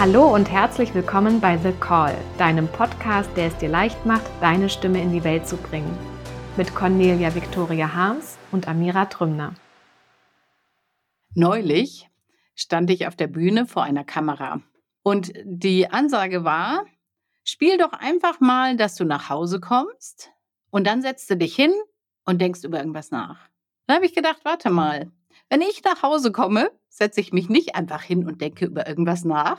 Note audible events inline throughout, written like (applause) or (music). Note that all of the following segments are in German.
Hallo und herzlich willkommen bei The Call, deinem Podcast, der es dir leicht macht, deine Stimme in die Welt zu bringen. Mit Cornelia Victoria Harms und Amira Trümner. Neulich stand ich auf der Bühne vor einer Kamera und die Ansage war, spiel doch einfach mal, dass du nach Hause kommst und dann setzt du dich hin und denkst über irgendwas nach. Dann habe ich gedacht, warte mal, wenn ich nach Hause komme, setze ich mich nicht einfach hin und denke über irgendwas nach,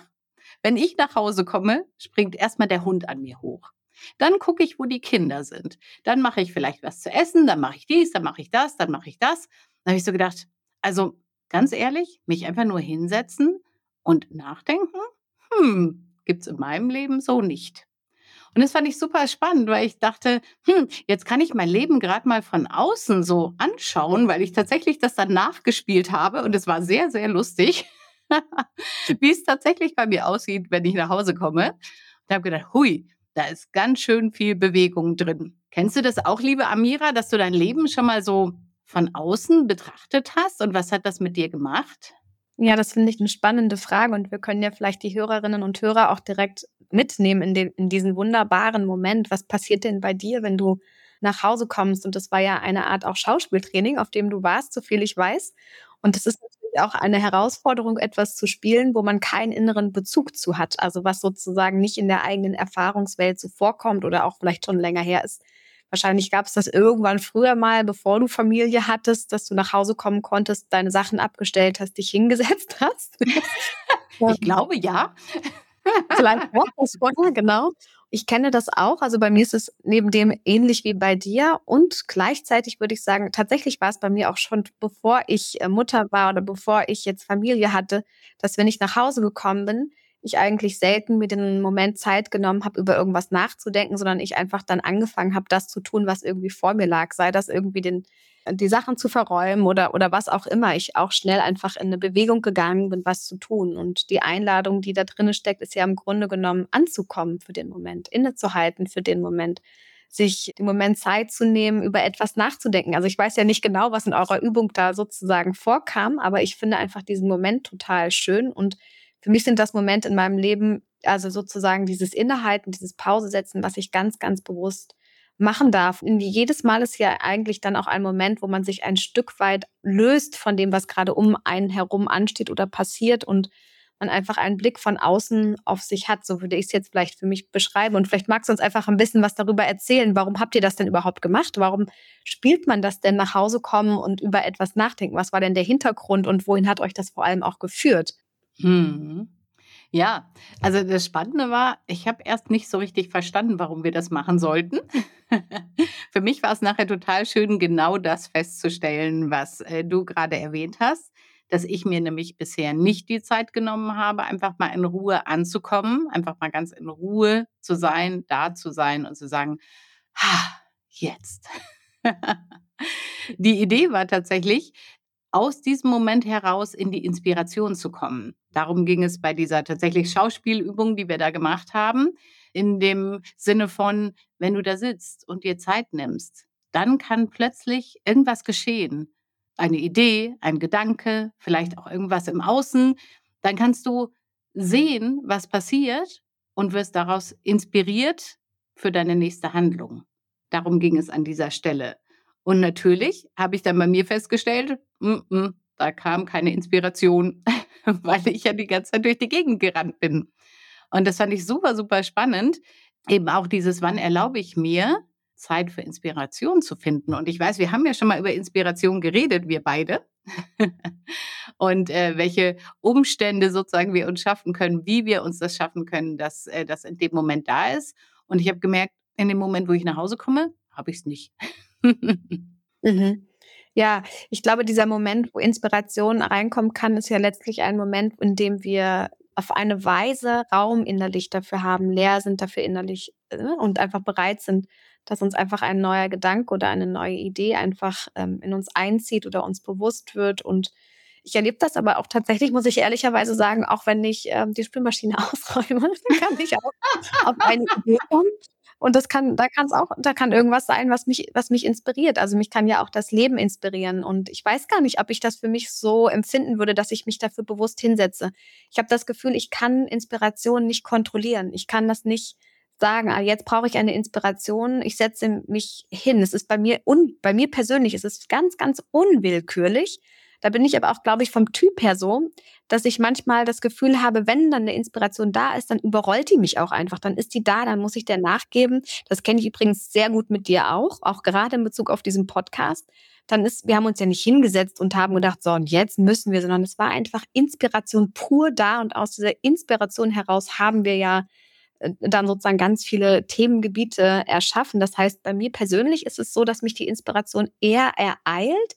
wenn ich nach Hause komme, springt erstmal der Hund an mir hoch. Dann gucke ich, wo die Kinder sind. Dann mache ich vielleicht was zu essen, dann mache ich dies, dann mache ich das, dann mache ich das. Dann habe ich so gedacht, also ganz ehrlich, mich einfach nur hinsetzen und nachdenken, hm, gibt es in meinem Leben so nicht. Und das fand ich super spannend, weil ich dachte, hm, jetzt kann ich mein Leben gerade mal von außen so anschauen, weil ich tatsächlich das dann nachgespielt habe und es war sehr, sehr lustig. (laughs) wie es tatsächlich bei mir aussieht, wenn ich nach Hause komme. Und habe gedacht, hui, da ist ganz schön viel Bewegung drin. Kennst du das auch, liebe Amira, dass du dein Leben schon mal so von außen betrachtet hast? Und was hat das mit dir gemacht? Ja, das finde ich eine spannende Frage und wir können ja vielleicht die Hörerinnen und Hörer auch direkt mitnehmen in, den, in diesen wunderbaren Moment. Was passiert denn bei dir, wenn du nach Hause kommst? Und das war ja eine Art auch Schauspieltraining, auf dem du warst, so viel ich weiß. Und das ist auch eine Herausforderung, etwas zu spielen, wo man keinen inneren Bezug zu hat. Also was sozusagen nicht in der eigenen Erfahrungswelt so vorkommt oder auch vielleicht schon länger her ist. Wahrscheinlich gab es das irgendwann früher mal, bevor du Familie hattest, dass du nach Hause kommen konntest, deine Sachen abgestellt hast, dich hingesetzt hast. (laughs) ich glaube ja. Vielleicht war das vorher, genau. Ich kenne das auch. Also bei mir ist es neben dem ähnlich wie bei dir. Und gleichzeitig würde ich sagen, tatsächlich war es bei mir auch schon, bevor ich äh, Mutter war oder bevor ich jetzt Familie hatte, dass wenn ich nach Hause gekommen bin, ich eigentlich selten mir den Moment Zeit genommen habe, über irgendwas nachzudenken, sondern ich einfach dann angefangen habe, das zu tun, was irgendwie vor mir lag. Sei das irgendwie den die Sachen zu verräumen oder, oder was auch immer. Ich auch schnell einfach in eine Bewegung gegangen bin, was zu tun. Und die Einladung, die da drin steckt, ist ja im Grunde genommen anzukommen für den Moment, innezuhalten für den Moment, sich den Moment Zeit zu nehmen, über etwas nachzudenken. Also ich weiß ja nicht genau, was in eurer Übung da sozusagen vorkam, aber ich finde einfach diesen Moment total schön und für mich sind das Momente in meinem Leben, also sozusagen dieses Innehalten, dieses Pause setzen, was ich ganz, ganz bewusst machen darf. Und jedes Mal ist ja eigentlich dann auch ein Moment, wo man sich ein Stück weit löst von dem, was gerade um einen herum ansteht oder passiert und man einfach einen Blick von außen auf sich hat. So würde ich es jetzt vielleicht für mich beschreiben. Und vielleicht magst du uns einfach ein bisschen was darüber erzählen. Warum habt ihr das denn überhaupt gemacht? Warum spielt man das denn nach Hause kommen und über etwas nachdenken? Was war denn der Hintergrund und wohin hat euch das vor allem auch geführt? Hm. Ja, also das Spannende war, ich habe erst nicht so richtig verstanden, warum wir das machen sollten. (laughs) Für mich war es nachher total schön, genau das festzustellen, was äh, du gerade erwähnt hast, dass ich mir nämlich bisher nicht die Zeit genommen habe, einfach mal in Ruhe anzukommen, einfach mal ganz in Ruhe zu sein, da zu sein und zu sagen, ha, jetzt. (laughs) die Idee war tatsächlich, aus diesem Moment heraus in die Inspiration zu kommen. Darum ging es bei dieser tatsächlich Schauspielübung, die wir da gemacht haben, in dem Sinne von, wenn du da sitzt und dir Zeit nimmst, dann kann plötzlich irgendwas geschehen. Eine Idee, ein Gedanke, vielleicht auch irgendwas im Außen. Dann kannst du sehen, was passiert und wirst daraus inspiriert für deine nächste Handlung. Darum ging es an dieser Stelle. Und natürlich habe ich dann bei mir festgestellt, mm -mm, da kam keine Inspiration, (laughs) weil ich ja die ganze Zeit durch die Gegend gerannt bin. Und das fand ich super, super spannend. Eben auch dieses, wann erlaube ich mir, Zeit für Inspiration zu finden. Und ich weiß, wir haben ja schon mal über Inspiration geredet, wir beide. (laughs) und äh, welche Umstände sozusagen wir uns schaffen können, wie wir uns das schaffen können, dass äh, das in dem Moment da ist. Und ich habe gemerkt, in dem Moment, wo ich nach Hause komme, habe ich es nicht. (laughs) (laughs) mhm. Ja, ich glaube, dieser Moment, wo Inspiration reinkommen kann, ist ja letztlich ein Moment, in dem wir auf eine Weise Raum innerlich dafür haben, leer sind dafür innerlich äh, und einfach bereit sind, dass uns einfach ein neuer Gedanke oder eine neue Idee einfach ähm, in uns einzieht oder uns bewusst wird. Und ich erlebe das aber auch tatsächlich, muss ich ehrlicherweise sagen, auch wenn ich ähm, die Spülmaschine (laughs) ausräume, kann ich auch auf eine Idee kommen Und das kann, da kann es auch, da kann irgendwas sein, was mich, was mich inspiriert. Also mich kann ja auch das Leben inspirieren. Und ich weiß gar nicht, ob ich das für mich so empfinden würde, dass ich mich dafür bewusst hinsetze. Ich habe das Gefühl, ich kann Inspiration nicht kontrollieren. Ich kann das nicht sagen, ah, jetzt brauche ich eine Inspiration, ich setze mich hin. Es ist bei mir, un, bei mir persönlich, es ist ganz, ganz unwillkürlich. Da bin ich aber auch, glaube ich, vom Typ her so, dass ich manchmal das Gefühl habe, wenn dann eine Inspiration da ist, dann überrollt die mich auch einfach. Dann ist die da, dann muss ich der nachgeben. Das kenne ich übrigens sehr gut mit dir auch, auch gerade in Bezug auf diesen Podcast. Dann ist, wir haben uns ja nicht hingesetzt und haben gedacht, so und jetzt müssen wir, sondern es war einfach Inspiration pur da und aus dieser Inspiration heraus haben wir ja äh, dann sozusagen ganz viele Themengebiete erschaffen. Das heißt, bei mir persönlich ist es so, dass mich die Inspiration eher ereilt,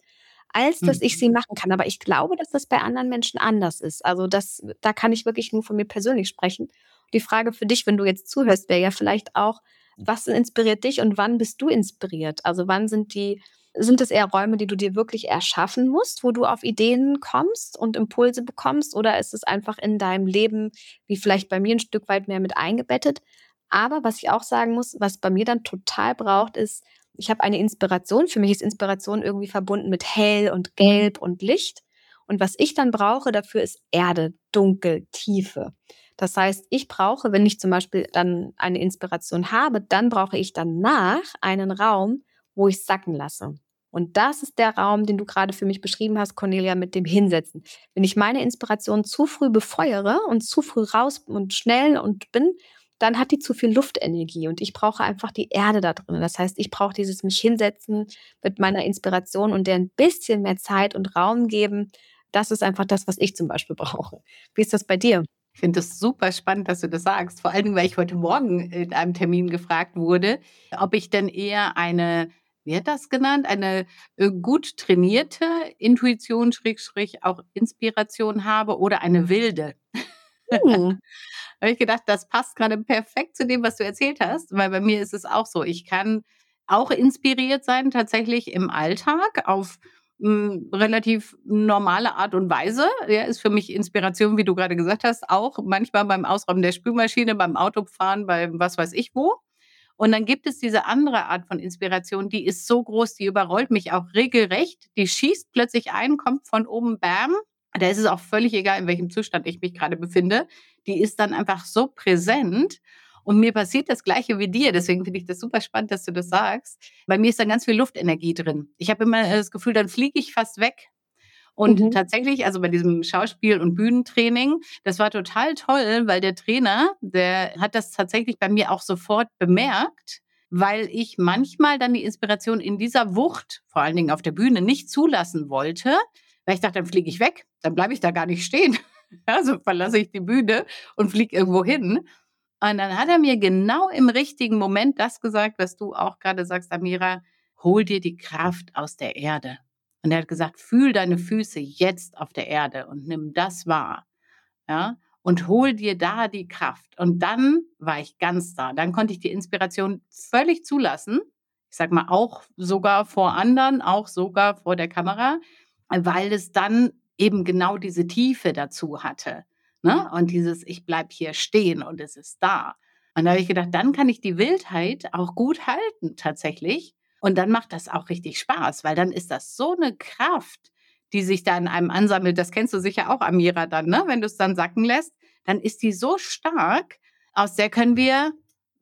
als dass ich sie mhm. machen kann. Aber ich glaube, dass das bei anderen Menschen anders ist. Also das, da kann ich wirklich nur von mir persönlich sprechen. Die Frage für dich, wenn du jetzt zuhörst, wäre ja vielleicht auch, was inspiriert dich und wann bist du inspiriert? Also wann sind die, sind es eher Räume, die du dir wirklich erschaffen musst, wo du auf Ideen kommst und Impulse bekommst? Oder ist es einfach in deinem Leben, wie vielleicht bei mir ein Stück weit mehr mit eingebettet? Aber was ich auch sagen muss, was bei mir dann total braucht, ist ich habe eine Inspiration. Für mich ist Inspiration irgendwie verbunden mit hell und gelb und Licht. Und was ich dann brauche dafür ist Erde, Dunkel, Tiefe. Das heißt, ich brauche, wenn ich zum Beispiel dann eine Inspiration habe, dann brauche ich danach einen Raum, wo ich sacken lasse. Und das ist der Raum, den du gerade für mich beschrieben hast, Cornelia, mit dem Hinsetzen. Wenn ich meine Inspiration zu früh befeuere und zu früh raus und schnell und bin, dann hat die zu viel Luftenergie und ich brauche einfach die Erde da drin. Das heißt, ich brauche dieses mich hinsetzen mit meiner Inspiration und der ein bisschen mehr Zeit und Raum geben. Das ist einfach das, was ich zum Beispiel (laughs) brauche. Wie ist das bei dir? Ich finde es super spannend, dass du das sagst. Vor allen Dingen, weil ich heute Morgen in einem Termin gefragt wurde, ob ich denn eher eine, wie hat das genannt, eine äh, gut trainierte Intuition, Schrägstrich, auch Inspiration habe oder eine wilde. Hm. (laughs) habe ich gedacht, das passt gerade perfekt zu dem, was du erzählt hast, weil bei mir ist es auch so. Ich kann auch inspiriert sein, tatsächlich im Alltag auf hm, relativ normale Art und Weise. Ja, ist für mich Inspiration, wie du gerade gesagt hast, auch manchmal beim Ausräumen der Spülmaschine, beim Autofahren, beim was weiß ich wo. Und dann gibt es diese andere Art von Inspiration, die ist so groß, die überrollt mich auch regelrecht. Die schießt plötzlich ein, kommt von oben, bam, da ist es auch völlig egal, in welchem Zustand ich mich gerade befinde. Die ist dann einfach so präsent. Und mir passiert das Gleiche wie dir. Deswegen finde ich das super spannend, dass du das sagst. Bei mir ist dann ganz viel Luftenergie drin. Ich habe immer das Gefühl, dann fliege ich fast weg. Und mhm. tatsächlich, also bei diesem Schauspiel- und Bühnentraining, das war total toll, weil der Trainer, der hat das tatsächlich bei mir auch sofort bemerkt, weil ich manchmal dann die Inspiration in dieser Wucht, vor allen Dingen auf der Bühne, nicht zulassen wollte, weil ich dachte, dann fliege ich weg, dann bleibe ich da gar nicht stehen. (laughs) Also verlasse ich die Bühne und fliege irgendwo hin. Und dann hat er mir genau im richtigen Moment das gesagt, was du auch gerade sagst, Amira, hol dir die Kraft aus der Erde. Und er hat gesagt, fühl deine Füße jetzt auf der Erde und nimm das wahr. Ja, und hol dir da die Kraft. Und dann war ich ganz da. Dann konnte ich die Inspiration völlig zulassen. Ich sag mal, auch sogar vor anderen, auch sogar vor der Kamera weil es dann eben genau diese Tiefe dazu hatte. Ne? Und dieses, ich bleibe hier stehen und es ist da. Und da habe ich gedacht, dann kann ich die Wildheit auch gut halten tatsächlich. Und dann macht das auch richtig Spaß, weil dann ist das so eine Kraft, die sich da in einem ansammelt. Das kennst du sicher auch, Amira, dann, ne? Wenn du es dann sacken lässt, dann ist die so stark, aus der können wir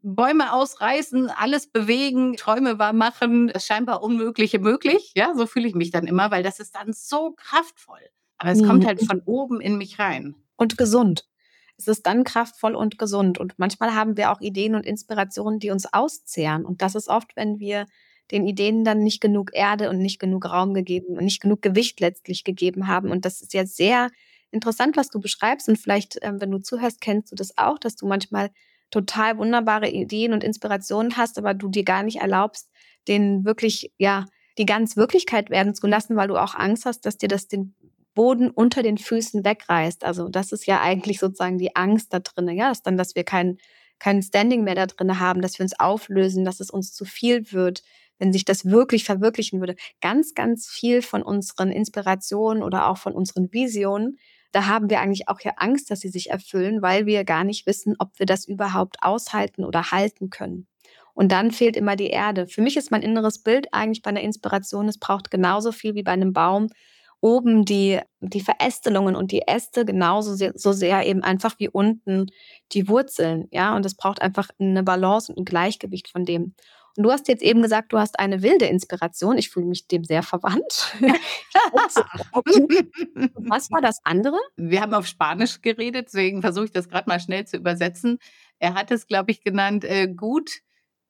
Bäume ausreißen, alles bewegen, Träume wahr machen, das scheinbar Unmögliche möglich. Ja, so fühle ich mich dann immer, weil das ist dann so kraftvoll. Aber es mhm. kommt halt von oben in mich rein. Und gesund. Es ist dann kraftvoll und gesund. Und manchmal haben wir auch Ideen und Inspirationen, die uns auszehren. Und das ist oft, wenn wir den Ideen dann nicht genug Erde und nicht genug Raum gegeben und nicht genug Gewicht letztlich gegeben haben. Und das ist ja sehr interessant, was du beschreibst. Und vielleicht, ähm, wenn du zuhörst, kennst du das auch, dass du manchmal total wunderbare Ideen und Inspirationen hast, aber du dir gar nicht erlaubst, den wirklich, ja, die ganz Wirklichkeit werden zu lassen, weil du auch Angst hast, dass dir das den Boden unter den Füßen wegreißt. Also das ist ja eigentlich sozusagen die Angst da drin, ja, ist dann, dass wir kein, kein Standing mehr da drin haben, dass wir uns auflösen, dass es uns zu viel wird, wenn sich das wirklich verwirklichen würde. Ganz, ganz viel von unseren Inspirationen oder auch von unseren Visionen da haben wir eigentlich auch ja Angst, dass sie sich erfüllen, weil wir gar nicht wissen, ob wir das überhaupt aushalten oder halten können. Und dann fehlt immer die Erde. Für mich ist mein inneres Bild eigentlich bei einer Inspiration, es braucht genauso viel wie bei einem Baum oben die, die Verästelungen und die Äste genauso sehr, so sehr eben einfach wie unten die Wurzeln. Ja, und es braucht einfach eine Balance und ein Gleichgewicht von dem. Und du hast jetzt eben gesagt, du hast eine wilde Inspiration. Ich fühle mich dem sehr verwandt. (laughs) (laughs) Was war das andere? Wir haben auf Spanisch geredet, deswegen versuche ich das gerade mal schnell zu übersetzen. Er hat es, glaube ich, genannt, äh, gut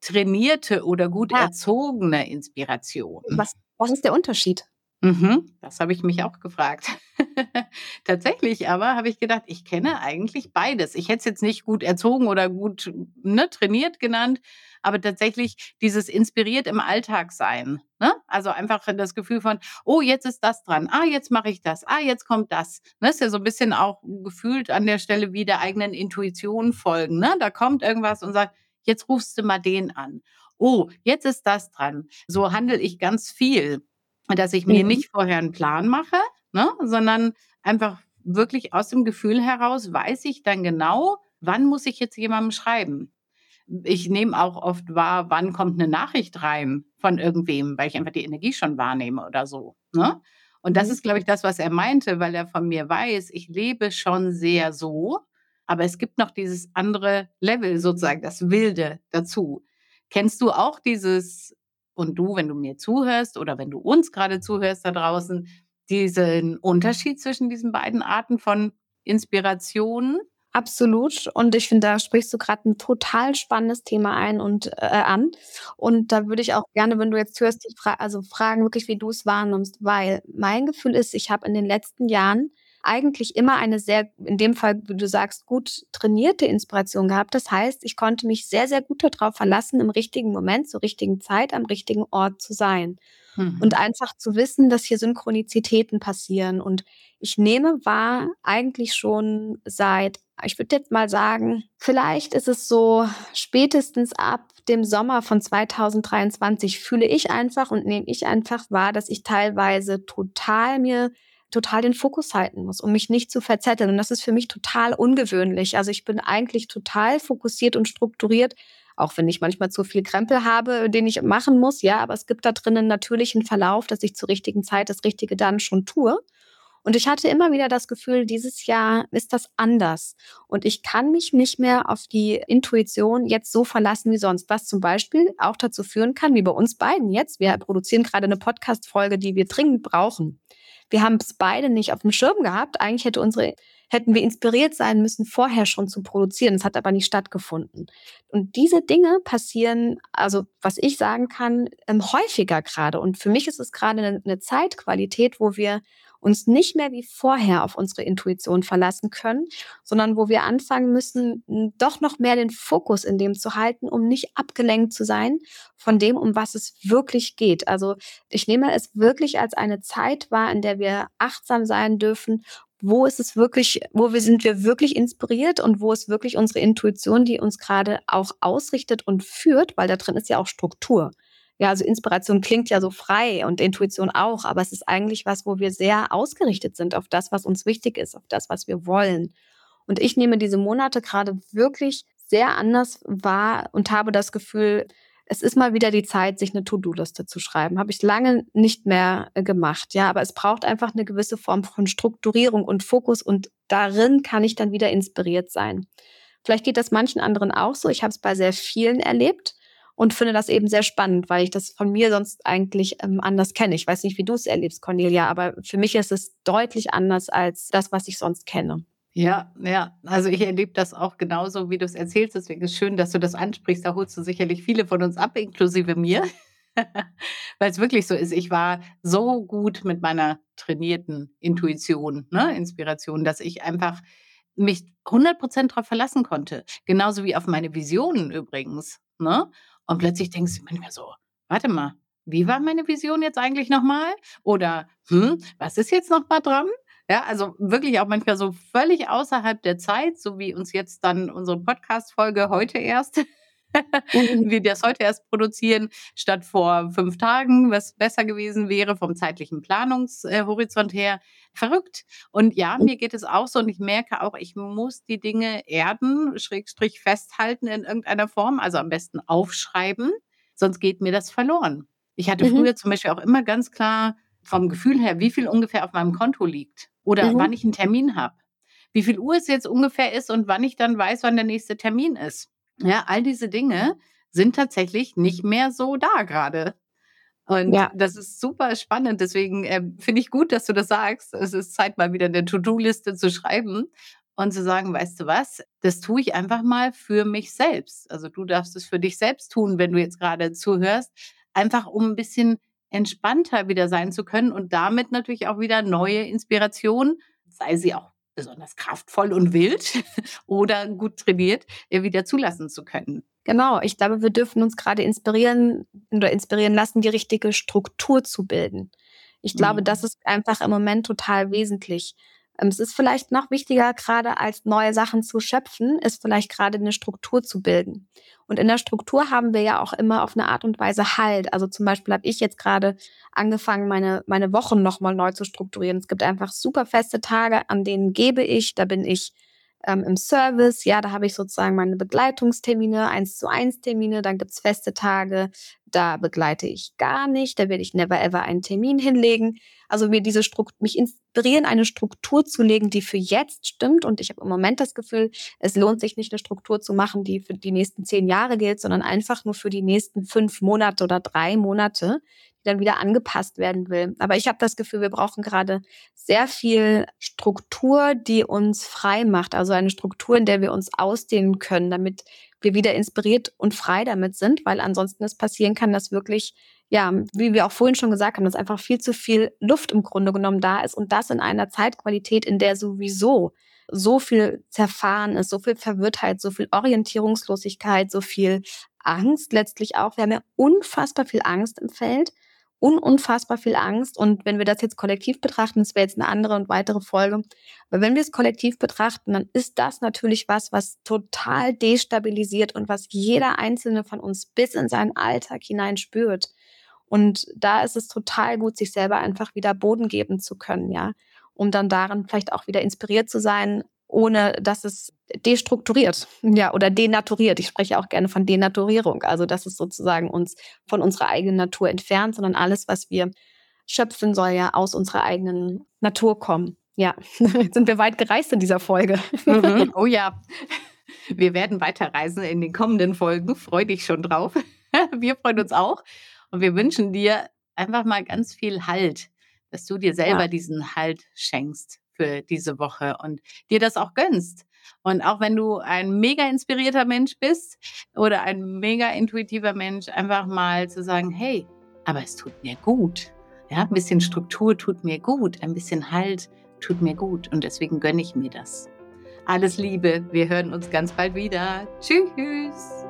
trainierte oder gut ja. erzogene Inspiration. Was, was ist der Unterschied? Mhm, das habe ich mich auch gefragt. (laughs) Tatsächlich aber habe ich gedacht, ich kenne eigentlich beides. Ich hätte es jetzt nicht gut erzogen oder gut ne, trainiert genannt, aber tatsächlich dieses inspiriert im Alltag sein. Ne? Also einfach das Gefühl von, oh, jetzt ist das dran, ah, jetzt mache ich das, ah, jetzt kommt das. Ne? Ist ja so ein bisschen auch gefühlt an der Stelle wie der eigenen Intuition folgen. Ne? Da kommt irgendwas und sagt, jetzt rufst du mal den an. Oh, jetzt ist das dran. So handle ich ganz viel dass ich mir mhm. nicht vorher einen Plan mache, ne, sondern einfach wirklich aus dem Gefühl heraus weiß ich dann genau, wann muss ich jetzt jemandem schreiben. Ich nehme auch oft wahr, wann kommt eine Nachricht rein von irgendwem, weil ich einfach die Energie schon wahrnehme oder so. Ne? Und das mhm. ist, glaube ich, das, was er meinte, weil er von mir weiß, ich lebe schon sehr so, aber es gibt noch dieses andere Level sozusagen, das Wilde dazu. Kennst du auch dieses und du, wenn du mir zuhörst oder wenn du uns gerade zuhörst da draußen, diesen Unterschied zwischen diesen beiden Arten von Inspirationen? Absolut. Und ich finde, da sprichst du gerade ein total spannendes Thema ein und äh, an. Und da würde ich auch gerne, wenn du jetzt hörst, dich fra also fragen, wirklich, wie du es wahrnimmst, weil mein Gefühl ist, ich habe in den letzten Jahren eigentlich immer eine sehr, in dem Fall, wie du sagst, gut trainierte Inspiration gehabt. Das heißt, ich konnte mich sehr, sehr gut darauf verlassen, im richtigen Moment, zur richtigen Zeit, am richtigen Ort zu sein. Mhm. Und einfach zu wissen, dass hier Synchronizitäten passieren. Und ich nehme wahr, eigentlich schon seit, ich würde jetzt mal sagen, vielleicht ist es so spätestens ab dem Sommer von 2023 fühle ich einfach und nehme ich einfach wahr, dass ich teilweise total mir total den Fokus halten muss, um mich nicht zu verzetteln. Und das ist für mich total ungewöhnlich. Also ich bin eigentlich total fokussiert und strukturiert, auch wenn ich manchmal zu viel Krempel habe, den ich machen muss. Ja, aber es gibt da drinnen natürlich einen Verlauf, dass ich zur richtigen Zeit das Richtige dann schon tue. Und ich hatte immer wieder das Gefühl, dieses Jahr ist das anders. Und ich kann mich nicht mehr auf die Intuition jetzt so verlassen wie sonst, was zum Beispiel auch dazu führen kann, wie bei uns beiden jetzt. Wir produzieren gerade eine Podcast-Folge, die wir dringend brauchen. Wir haben es beide nicht auf dem Schirm gehabt. Eigentlich hätte unsere, hätten wir inspiriert sein müssen, vorher schon zu produzieren. Das hat aber nicht stattgefunden. Und diese Dinge passieren, also was ich sagen kann, ähm, häufiger gerade. Und für mich ist es gerade eine, eine Zeitqualität, wo wir uns nicht mehr wie vorher auf unsere Intuition verlassen können, sondern wo wir anfangen müssen, doch noch mehr den Fokus in dem zu halten, um nicht abgelenkt zu sein von dem, um was es wirklich geht. Also ich nehme es wirklich als eine Zeit wahr, in der wir achtsam sein dürfen, wo ist es wirklich, wo wir sind wir wirklich inspiriert und wo ist wirklich unsere Intuition, die uns gerade auch ausrichtet und führt, weil da drin ist ja auch Struktur. Ja, also Inspiration klingt ja so frei und Intuition auch, aber es ist eigentlich was, wo wir sehr ausgerichtet sind auf das, was uns wichtig ist, auf das, was wir wollen. Und ich nehme diese Monate gerade wirklich sehr anders wahr und habe das Gefühl, es ist mal wieder die Zeit, sich eine To-Do-Liste zu schreiben. Habe ich lange nicht mehr äh, gemacht. Ja, aber es braucht einfach eine gewisse Form von Strukturierung und Fokus und darin kann ich dann wieder inspiriert sein. Vielleicht geht das manchen anderen auch so. Ich habe es bei sehr vielen erlebt und finde das eben sehr spannend, weil ich das von mir sonst eigentlich ähm, anders kenne. Ich weiß nicht, wie du es erlebst, Cornelia, aber für mich ist es deutlich anders als das, was ich sonst kenne. Ja, ja, also ich erlebe das auch genauso, wie du es erzählst. Deswegen ist es schön, dass du das ansprichst. Da holst du sicherlich viele von uns ab, inklusive mir. (laughs) Weil es wirklich so ist, ich war so gut mit meiner trainierten Intuition, ne, Inspiration, dass ich einfach mich 100% darauf verlassen konnte. Genauso wie auf meine Visionen übrigens. Ne? Und plötzlich denkst du manchmal so, warte mal, wie war meine Vision jetzt eigentlich nochmal? Oder, hm, was ist jetzt nochmal dran? Ja, also wirklich auch manchmal so völlig außerhalb der Zeit, so wie uns jetzt dann unsere Podcast-Folge heute erst. Wir das heute erst produzieren, statt vor fünf Tagen, was besser gewesen wäre vom zeitlichen Planungshorizont her. Verrückt. Und ja, mir geht es auch so und ich merke auch, ich muss die Dinge erden, schrägstrich festhalten in irgendeiner Form, also am besten aufschreiben, sonst geht mir das verloren. Ich hatte mhm. früher zum Beispiel auch immer ganz klar vom Gefühl her, wie viel ungefähr auf meinem Konto liegt oder mhm. wann ich einen Termin habe. Wie viel Uhr es jetzt ungefähr ist und wann ich dann weiß, wann der nächste Termin ist. Ja, all diese Dinge sind tatsächlich nicht mehr so da gerade. Und ja. das ist super spannend. Deswegen äh, finde ich gut, dass du das sagst. Es ist Zeit, mal wieder eine To-Do-Liste zu schreiben und zu sagen, weißt du was, das tue ich einfach mal für mich selbst. Also du darfst es für dich selbst tun, wenn du jetzt gerade zuhörst, einfach um ein bisschen entspannter wieder sein zu können und damit natürlich auch wieder neue Inspiration, sei sie auch besonders kraftvoll und wild (laughs) oder gut trainiert, wieder zulassen zu können. Genau, ich glaube, wir dürfen uns gerade inspirieren oder inspirieren lassen, die richtige Struktur zu bilden. Ich glaube, mhm. das ist einfach im Moment total wesentlich. Ähm, es ist vielleicht noch wichtiger, gerade als neue Sachen zu schöpfen, ist vielleicht gerade eine Struktur zu bilden. Und in der Struktur haben wir ja auch immer auf eine Art und Weise Halt. Also zum Beispiel habe ich jetzt gerade angefangen, meine, meine Wochen nochmal neu zu strukturieren. Es gibt einfach super feste Tage, an denen gebe ich, da bin ich ähm, im Service, ja, da habe ich sozusagen meine Begleitungstermine, eins zu eins Termine, dann gibt's feste Tage, da begleite ich gar nicht, da werde ich never ever einen Termin hinlegen. Also mir diese Struktur, mich inspirieren, eine Struktur zu legen, die für jetzt stimmt. Und ich habe im Moment das Gefühl, es lohnt sich nicht, eine Struktur zu machen, die für die nächsten zehn Jahre gilt, sondern einfach nur für die nächsten fünf Monate oder drei Monate, die dann wieder angepasst werden will. Aber ich habe das Gefühl, wir brauchen gerade sehr viel Struktur, die uns frei macht. Also eine Struktur, in der wir uns ausdehnen können, damit wir wieder inspiriert und frei damit sind, weil ansonsten es passieren kann, dass wirklich, ja, wie wir auch vorhin schon gesagt haben, dass einfach viel zu viel Luft im Grunde genommen da ist und das in einer Zeitqualität, in der sowieso so viel zerfahren ist, so viel Verwirrtheit, so viel Orientierungslosigkeit, so viel Angst letztlich auch. Wir haben ja unfassbar viel Angst im Feld un unfassbar viel Angst. Und wenn wir das jetzt kollektiv betrachten, das wäre jetzt eine andere und weitere Folge. Aber wenn wir es kollektiv betrachten, dann ist das natürlich was, was total destabilisiert und was jeder einzelne von uns bis in seinen Alltag hinein spürt. Und da ist es total gut, sich selber einfach wieder Boden geben zu können, ja, um dann darin vielleicht auch wieder inspiriert zu sein, ohne dass es destrukturiert, ja, oder denaturiert. Ich spreche auch gerne von Denaturierung, also dass es sozusagen uns von unserer eigenen Natur entfernt, sondern alles, was wir schöpfen, soll ja aus unserer eigenen Natur kommen. Ja, (laughs) jetzt sind wir weit gereist in dieser Folge. Mhm. (laughs) Oh ja, wir werden weiterreisen in den kommenden Folgen. Freu dich schon drauf. (laughs) Wir freuen uns auch und wir wünschen dir einfach mal ganz viel Halt, dass du dir selber ja. diesen Halt schenkst für diese Woche und dir das auch gönnst. Und auch wenn du ein mega inspirierter Mensch bist oder ein mega intuitiver Mensch, einfach mal zu sagen, hey, aber es tut mir gut. Ja, ein bisschen Struktur tut mir gut, ein bisschen Halt tut mir gut und deswegen gönne ich mir das. Alles Liebe, wir hören uns ganz bald wieder. Tschüss.